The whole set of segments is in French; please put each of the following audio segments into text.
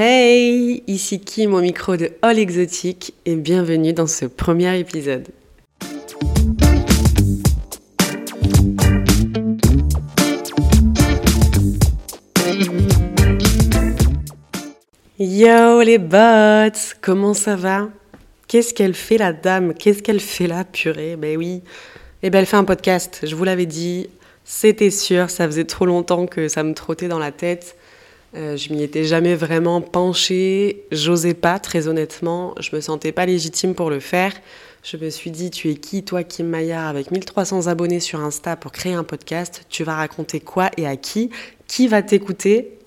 Hey, ici Kim au micro de All Exotique et bienvenue dans ce premier épisode. Yo les bots, comment ça va? Qu'est-ce qu'elle fait la dame? Qu'est-ce qu'elle fait là, purée? Ben oui, eh ben elle fait un podcast, je vous l'avais dit, c'était sûr, ça faisait trop longtemps que ça me trottait dans la tête. Euh, je m'y étais jamais vraiment penchée, j'osais pas, très honnêtement, je me sentais pas légitime pour le faire. Je me suis dit, tu es qui, toi, Kim Maillard, avec 1300 abonnés sur Insta pour créer un podcast? Tu vas raconter quoi et à qui? Qui va t'écouter?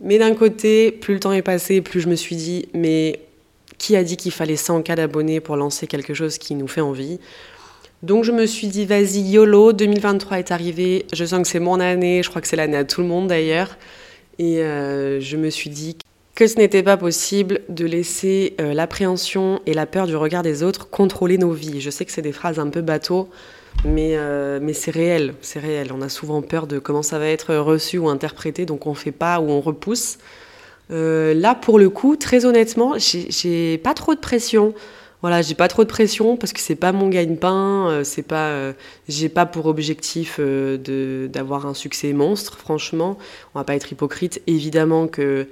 Mais d'un côté, plus le temps est passé, plus je me suis dit, mais qui a dit qu'il fallait 100 cas d'abonnés pour lancer quelque chose qui nous fait envie? Donc je me suis dit, vas-y, YOLO, 2023 est arrivé, je sens que c'est mon année, je crois que c'est l'année à tout le monde d'ailleurs. Et euh, je me suis dit que ce n'était pas possible de laisser euh, l'appréhension et la peur du regard des autres contrôler nos vies. Je sais que c'est des phrases un peu bateau, mais, euh, mais c'est réel, c'est réel. On a souvent peur de comment ça va être reçu ou interprété, donc on fait pas ou on repousse. là, pour le coup, très honnêtement, j'ai pas trop de pression voilà, j'ai pas trop de pression parce que c'est pas mon gagne-pain, euh, c'est pas, euh, j'ai pas pour objectif euh, d'avoir un succès monstre. Franchement, on va pas être hypocrite. Évidemment que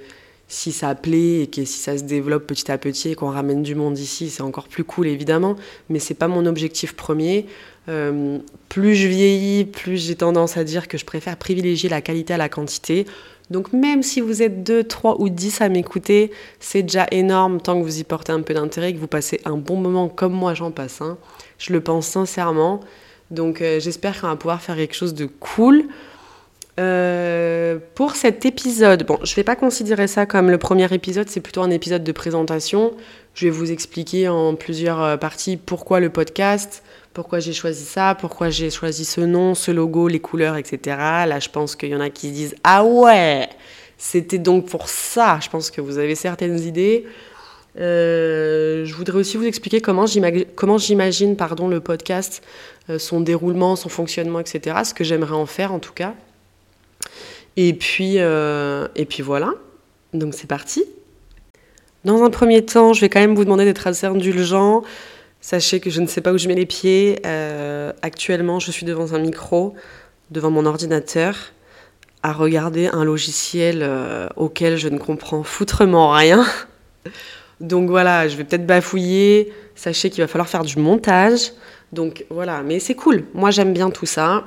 si ça plaît et que si ça se développe petit à petit et qu'on ramène du monde ici, c'est encore plus cool évidemment. Mais c'est pas mon objectif premier. plus je vieillis, plus j'ai tendance à dire que je préfère privilégier la qualité à la quantité. Donc même si vous êtes 2, 3 ou 10 à m'écouter, c'est déjà énorme tant que vous y portez un peu d'intérêt, que vous passez un bon moment comme moi j'en passe. Hein. Je le pense sincèrement. Donc euh, j'espère qu'on va pouvoir faire quelque chose de cool. Euh, pour cet épisode, bon, je ne vais pas considérer ça comme le premier épisode, c'est plutôt un épisode de présentation. Je vais vous expliquer en plusieurs euh, parties pourquoi le podcast, pourquoi j'ai choisi ça, pourquoi j'ai choisi ce nom, ce logo, les couleurs, etc. Là, je pense qu'il y en a qui se disent Ah ouais, c'était donc pour ça. Je pense que vous avez certaines idées. Euh, je voudrais aussi vous expliquer comment j'imagine le podcast, euh, son déroulement, son fonctionnement, etc. Ce que j'aimerais en faire en tout cas. Euh, et puis voilà. Donc c'est parti. Dans un premier temps, je vais quand même vous demander d'être assez indulgent. Sachez que je ne sais pas où je mets les pieds. Euh, actuellement, je suis devant un micro, devant mon ordinateur, à regarder un logiciel euh, auquel je ne comprends foutrement rien. Donc voilà, je vais peut-être bafouiller. Sachez qu'il va falloir faire du montage. Donc voilà, mais c'est cool. Moi, j'aime bien tout ça.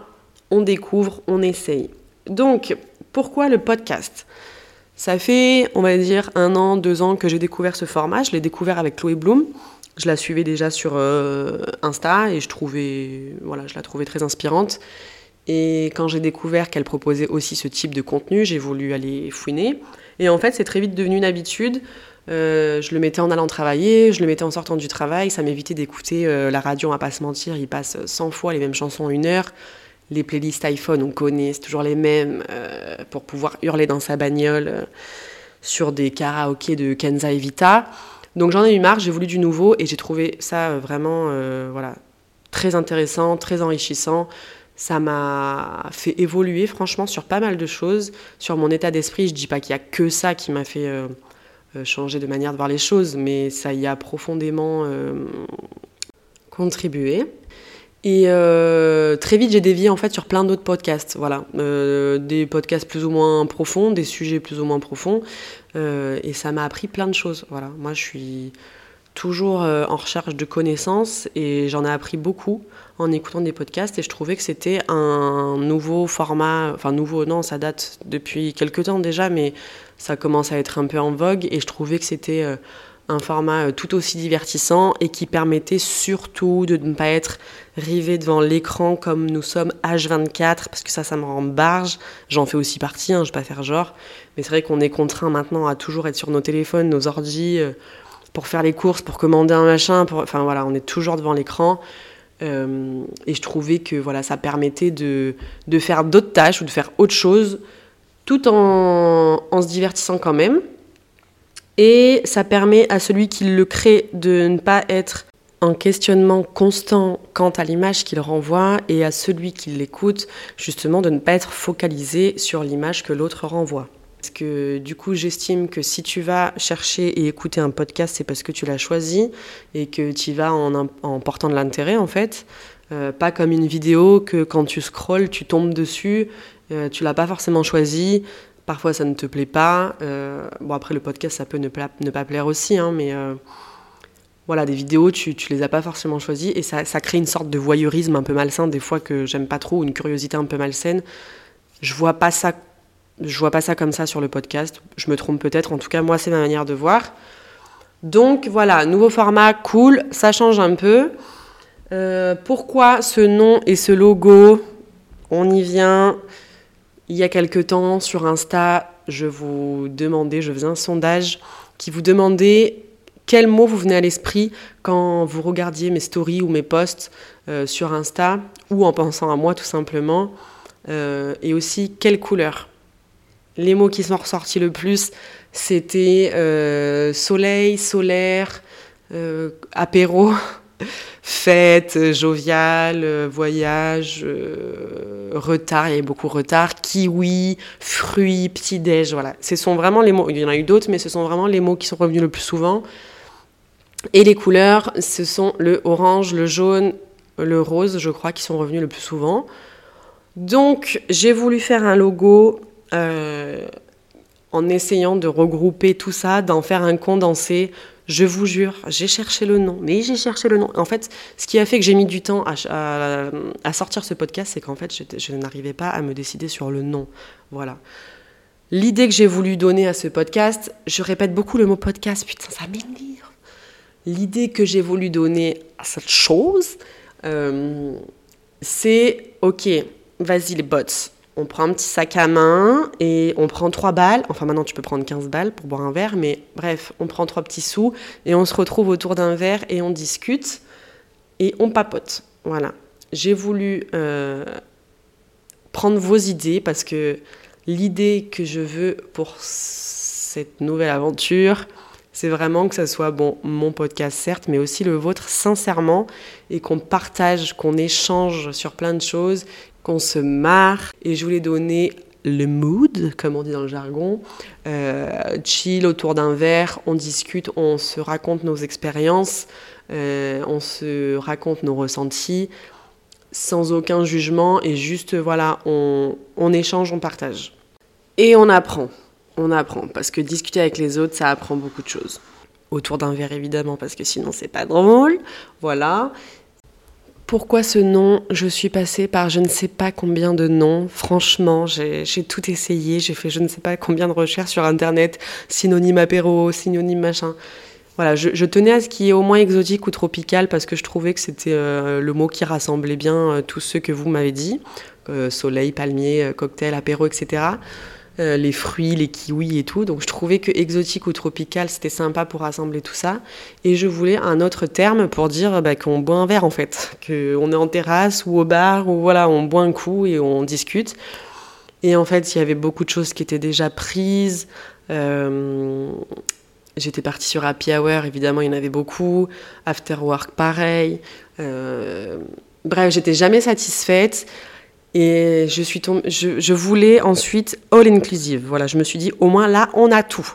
On découvre, on essaye. Donc, pourquoi le podcast? Ça fait, on va dire, un an, deux ans que j'ai découvert ce format. Je l'ai découvert avec Chloé Bloom. Je la suivais déjà sur euh, Insta et je, trouvais, voilà, je la trouvais très inspirante. Et quand j'ai découvert qu'elle proposait aussi ce type de contenu, j'ai voulu aller fouiner. Et en fait, c'est très vite devenu une habitude. Euh, je le mettais en allant travailler, je le mettais en sortant du travail. Ça m'évitait d'écouter euh, la radio, on va pas se mentir. Il passe 100 fois les mêmes chansons en une heure. Les playlists iPhone, on connaît, c'est toujours les mêmes. pour pouvoir hurler dans sa bagnole sur des karaokés de Kenza Evita. Donc j'en ai eu marre, j'ai voulu du nouveau et j'ai trouvé ça euh, vraiment euh, voilà, très intéressant, très enrichissant. Ça m'a fait évoluer franchement sur pas mal de choses, sur mon état d'esprit. Je dis pas qu'il y a que ça qui m'a fait euh, changer de manière de voir les choses, mais ça y a profondément contribué. Et très vite, j'ai dévié en fait sur plein d'autres podcasts. Voilà, des podcasts plus ou moins profonds, des sujets plus ou moins profonds. Euh, et ça m'a appris plein de choses. Voilà, moi je suis toujours euh, en recherche de connaissances et j'en ai appris beaucoup en écoutant des podcasts et je trouvais que c'était un nouveau format, enfin nouveau non, ça date depuis quelques temps déjà, mais ça commence à être un peu en vogue et je trouvais que c'était euh, un format euh, tout aussi divertissant et qui permettait surtout de ne pas être rivé devant l'écran comme nous sommes H24, parce que ça, ça me rend barge. J'en fais aussi partie, hein, je ne vais pas faire genre. Mais c'est vrai qu'on est contraint maintenant à toujours être sur nos téléphones, nos ordis, euh, pour faire les courses, pour commander un machin. Enfin voilà, on est toujours devant l'écran. Euh, et je trouvais que voilà, ça permettait de, de faire d'autres tâches ou de faire autre chose, tout en, en se divertissant quand même. Et ça permet à celui qui le crée de ne pas être en questionnement constant quant à l'image qu'il renvoie et à celui qui l'écoute justement de ne pas être focalisé sur l'image que l'autre renvoie. Parce que du coup, j'estime que si tu vas chercher et écouter un podcast, c'est parce que tu l'as choisi et que tu y vas en, portant de l'intérêt en fait. Euh, pas comme une vidéo que quand tu scrolles, tu tombes dessus, euh, tu l'as pas forcément choisi. Parfois, ça ne te plaît pas. Euh, bon, après, le podcast, ça peut ne, ne pas plaire aussi, hein, mais voilà, des vidéos, tu, tu les as pas forcément choisies et ça, ça, crée une sorte de voyeurisme un peu malsain, des fois que j'aime pas trop, une curiosité un peu malsaine. Je vois pas ça je vois pas ça comme ça sur le podcast. Je me trompe peut-être. En tout cas, moi, c'est ma manière de voir. Donc voilà, nouveau format, cool. Ça change un peu. Euh, pourquoi ce nom et ce logo? On y vient. Il y a quelque temps sur Insta, je vous demandais, je faisais un sondage qui vous demandait quel mot vous venait à l'esprit quand vous regardiez mes stories ou mes posts euh, sur Insta ou en pensant à moi tout simplement. Euh, et aussi quelle couleur les mots qui sont ressortis le plus, c'était euh, soleil, solaire, apéro, fête, jovial, euh, voyage, retard, il y avait beaucoup de retard, kiwi, fruits, petit-déj, voilà. Ce sont vraiment les mots, il y en a eu d'autres, mais ce sont vraiment les mots qui sont revenus le plus souvent. Et les couleurs, ce sont le orange, le jaune, le rose, je crois, qui sont revenus le plus souvent. Donc, j'ai voulu faire un logo euh, en essayant de regrouper tout ça, d'en faire un condensé. Je vous jure, j'ai cherché le nom, mais j'ai cherché le nom. En fait, ce qui a fait que j'ai mis du temps à, sortir ce podcast, c'est qu'en fait, je, n'arrivais pas à me décider sur le nom. Voilà. L'idée que j'ai voulu donner à ce podcast, je répète beaucoup le mot podcast, putain, ça m'énerve. L'idée que j'ai voulu donner à cette chose, euh, c'est ok, vas-y les bots, on prend un petit sac à main et on prend trois balles. Enfin, maintenant, tu peux prendre 15 balles pour boire un verre, mais bref, on prend trois petits sous et on se retrouve autour d'un verre et on discute et on papote. Voilà. J'ai voulu euh, prendre vos idées parce que l'idée que je veux pour cette nouvelle aventure, c'est vraiment que ça soit bon mon podcast certes, mais aussi le vôtre sincèrement et qu'on partage, qu'on échange sur plein de choses qu'on se marre. Et je voulais donner le mood, comme on dit dans le jargon, euh, chill autour d'un verre, on discute, on se raconte nos expériences, euh, on se raconte nos ressentis, sans aucun jugement, et juste, voilà, on, on échange, on partage. Et on apprend, on apprend, parce que discuter avec les autres, ça apprend beaucoup de choses. Autour d'un verre, évidemment, parce que sinon, c'est pas drôle. Voilà. Pourquoi ce nom Je suis passée par je ne sais pas combien de noms. Franchement, j'ai tout essayé. J'ai fait je ne sais pas combien de recherches sur Internet. Synonyme apéro, synonyme machin. Voilà, je, tenais à ce qui est au moins exotique ou tropical parce que je trouvais que c'était euh, le mot qui rassemblait bien euh, tous ceux que vous m'avez dit. Euh, soleil, palmier, cocktail, apéro, etc. Euh, les fruits, les kiwis et tout. Donc je trouvais que exotique ou tropical, c'était sympa pour rassembler tout ça. Et je voulais un autre terme pour dire bah, qu'on boit un verre en fait, qu'on est en terrasse ou au bar, ou voilà, on boit un coup et on discute. Et en fait, il y avait beaucoup de choses qui étaient déjà prises. Euh, j'étais partie sur Happy Hour, évidemment, il y en avait beaucoup. After Work, pareil. Euh, bref, j'étais jamais satisfaite. Et je, voulais ensuite all inclusive. Voilà, je me suis dit, au moins là, on a tout.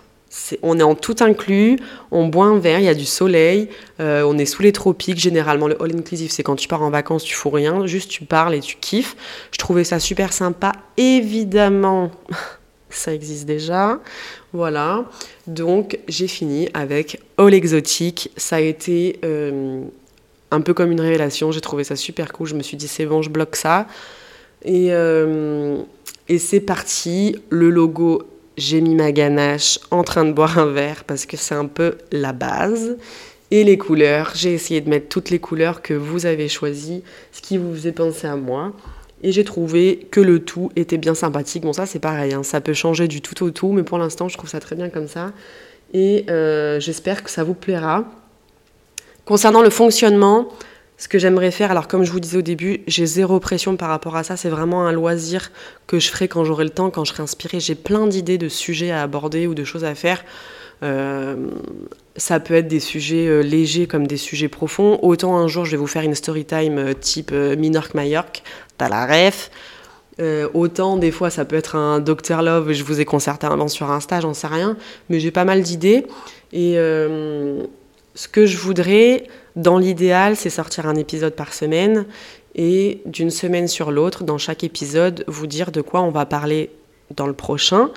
on est en tout inclus, on boit un verre, il y a du soleil, euh, on est sous les tropiques. Généralement, le all inclusive, c'est quand tu pars en vacances, tu fous rien, juste tu parles et tu kiffes. Je trouvais ça super sympa. Évidemment, ça existe déjà. Voilà. Donc, j'ai fini avec all exotique. Ça a été euh, un peu comme une révélation. J'ai trouvé ça super cool. Je me suis dit, c'est bon, je bloque ça. Et, euh, et c'est parti, le logo, j'ai mis ma ganache en train de boire un verre parce que c'est un peu la base. Et les couleurs, j'ai essayé de mettre toutes les couleurs que vous avez choisies, ce qui vous faisait penser à moi. Et j'ai trouvé que le tout était bien sympathique. Bon, ça c'est pareil, hein. ça peut changer du tout au tout, mais pour l'instant je trouve ça très bien comme ça. Et euh, j'espère que ça vous plaira. Concernant le fonctionnement, ce que j'aimerais faire, alors comme je vous disais au début, j'ai zéro pression par rapport à ça, c'est vraiment un loisir que je ferai quand j'aurai le temps, quand je serai inspirée. J'ai plein d'idées de sujets à aborder ou de choses à faire. Euh, ça peut être des sujets euh, légers comme des sujets profonds. Autant un jour, je vais vous faire une story time euh, type Minorque Majorque, t'as la ref. Autant des fois ça peut être un Dr Love, je vous ai concerté un sur Insta, j'en sais rien, mais j'ai pas mal d'idées. Et ce que je voudrais, dans l'idéal, c'est sortir un épisode par semaine et d'une semaine sur l'autre, dans chaque épisode, vous dire de quoi on va parler dans le prochain.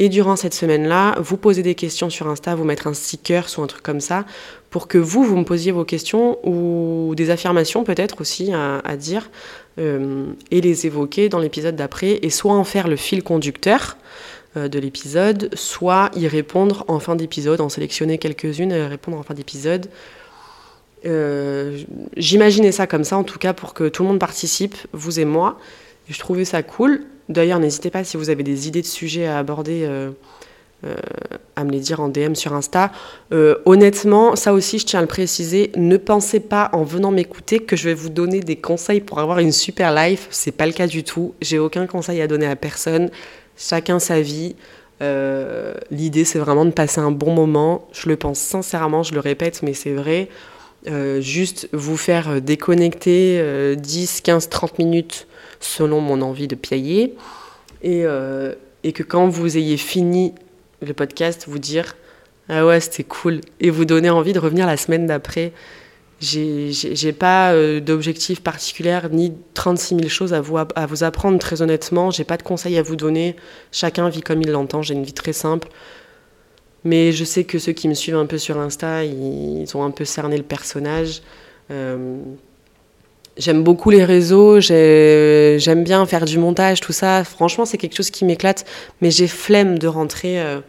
Et durant cette semaine-là, vous posez des questions sur Insta, vous mettre un sticker ou un truc comme ça, pour que vous, vous me posiez vos questions ou des affirmations peut-être aussi à, dire, euh, et les évoquer dans l'épisode d'après, et soit en faire le fil conducteur euh, de l'épisode, soit y répondre en fin d'épisode, en sélectionner quelques-unes et répondre en fin d'épisode. Euh, j'imaginais ça comme ça, en tout cas, pour que tout le monde participe, vous et moi. je trouvais ça cool. D'ailleurs, n'hésitez pas si vous avez des idées de sujets à aborder. Euh, à me les dire en DM sur Insta. honnêtement, ça aussi, je tiens à le préciser, ne pensez pas en venant m'écouter que je vais vous donner des conseils pour avoir une super life. C'est pas le cas du tout. J'ai aucun conseil à donner à personne chacun sa vie. Euh, l'idée, c'est vraiment de passer un bon moment. Je le pense sincèrement, je le répète, mais c'est vrai. Euh, juste vous faire déconnecter 10, 15, 30 minutes selon mon envie de piailler. Et, euh, et que quand vous ayez fini le podcast, vous dire Ah ouais, c'était cool. Et vous donner envie de revenir la semaine d'après j'ai pas euh, d'objectif particulier ni 36 000 choses à vous, à vous apprendre, très honnêtement. J'ai pas de conseils à vous donner. Chacun vit comme il l'entend. J'ai une vie très simple. Mais je sais que ceux qui me suivent un peu sur Insta, ils, ont un peu cerné le personnage. Euh, j'aime beaucoup les réseaux, j'aime bien faire du montage, tout ça. Franchement, c'est quelque chose qui m'éclate. Mais j'ai flemme de rentrer euh,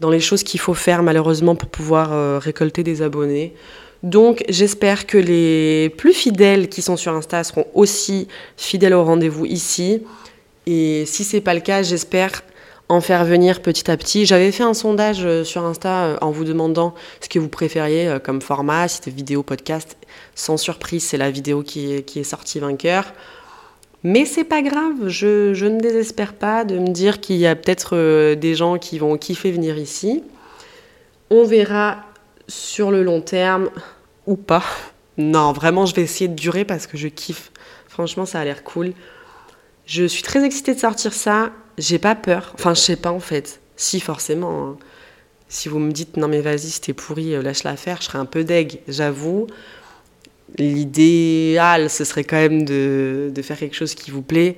dans les choses qu'il faut faire, malheureusement, pour pouvoir récolter des abonnés. Donc j'espère que les plus fidèles qui sont sur Insta seront aussi fidèles au rendez-vous ici. Et si c'est pas le cas, j'espère en faire venir petit à petit. J'avais fait un sondage euh, sur Insta euh, en vous demandant ce que vous préfériez euh, comme format, si c'était vidéo, podcast. Sans surprise, c'est la vidéo qui est, qui est sortie vainqueur. Mais c'est pas grave, je, je, ne désespère pas de me dire qu'il y a peut-être des gens qui vont kiffer venir ici. On verra sur le long terme ou pas. Non, vraiment, je vais essayer de durer parce que je kiffe. Franchement, ça a l'air cool. Je suis très excitée de sortir ça. J'ai pas peur. Enfin, je sais pas en fait. Si, forcément. Hein. Si vous me dites non, mais vas-y, c'était pourri, euh, lâche la faire, je serais un peu deg, j'avoue. L'idéal, ce serait quand même de, de, faire quelque chose qui vous plaît.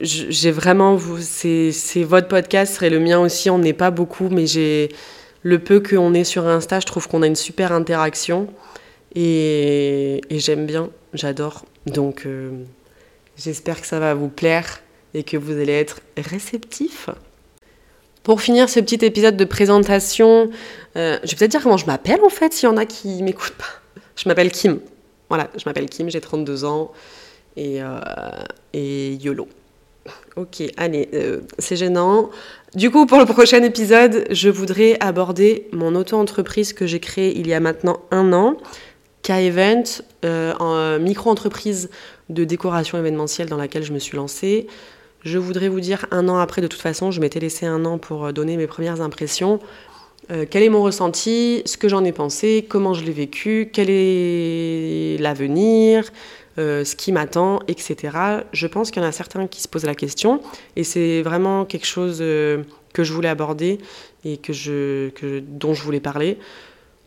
J'ai vraiment. C'est votre podcast, serait le mien aussi. On n'est pas beaucoup, mais j'ai le peu qu'on est sur Insta, je trouve qu'on a une super interaction et, j'aime bien, j'adore. Donc euh, j'espère que ça va vous plaire et que vous allez être réceptif. Pour finir ce petit épisode de présentation, euh, je vais peut-être dire comment je m'appelle en fait, s'il y en a qui m'écoutent pas. Je m'appelle Kim. Voilà, je m'appelle Kim, j'ai 32 ans et, euh, et YOLO. Ok, allez, c'est gênant. Du coup, pour le prochain épisode, je voudrais aborder mon auto-entreprise que j'ai créée il y a maintenant un an, K-Event, euh, en micro-entreprise de décoration événementielle dans laquelle je me suis lancée. Je voudrais vous dire un an après, de toute façon, je m'étais laissé un an pour donner mes premières impressions. Euh, quel est mon ressenti, ce que j'en ai pensé, comment je l'ai vécu, quel est l'avenir, euh, ce qui m'attend, etc. Je pense qu'il y en a certains qui se posent la question et c'est vraiment quelque chose euh, que je voulais aborder et que je, dont je voulais parler.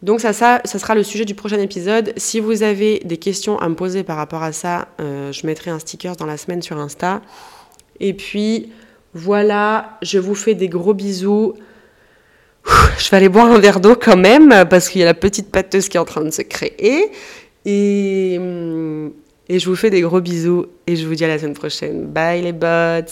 Donc ça, ça, sera le sujet du prochain épisode. Si vous avez des questions à me poser par rapport à ça, euh, je mettrai un sticker dans la semaine sur Insta. Et puis voilà, je vous fais des gros bisous. Je vais aller boire un verre d'eau quand même parce qu'il y a la petite pâteuse qui est en train de se créer. Et, hum, je vous fais des gros bisous et je vous dis à la semaine prochaine. Bye les bots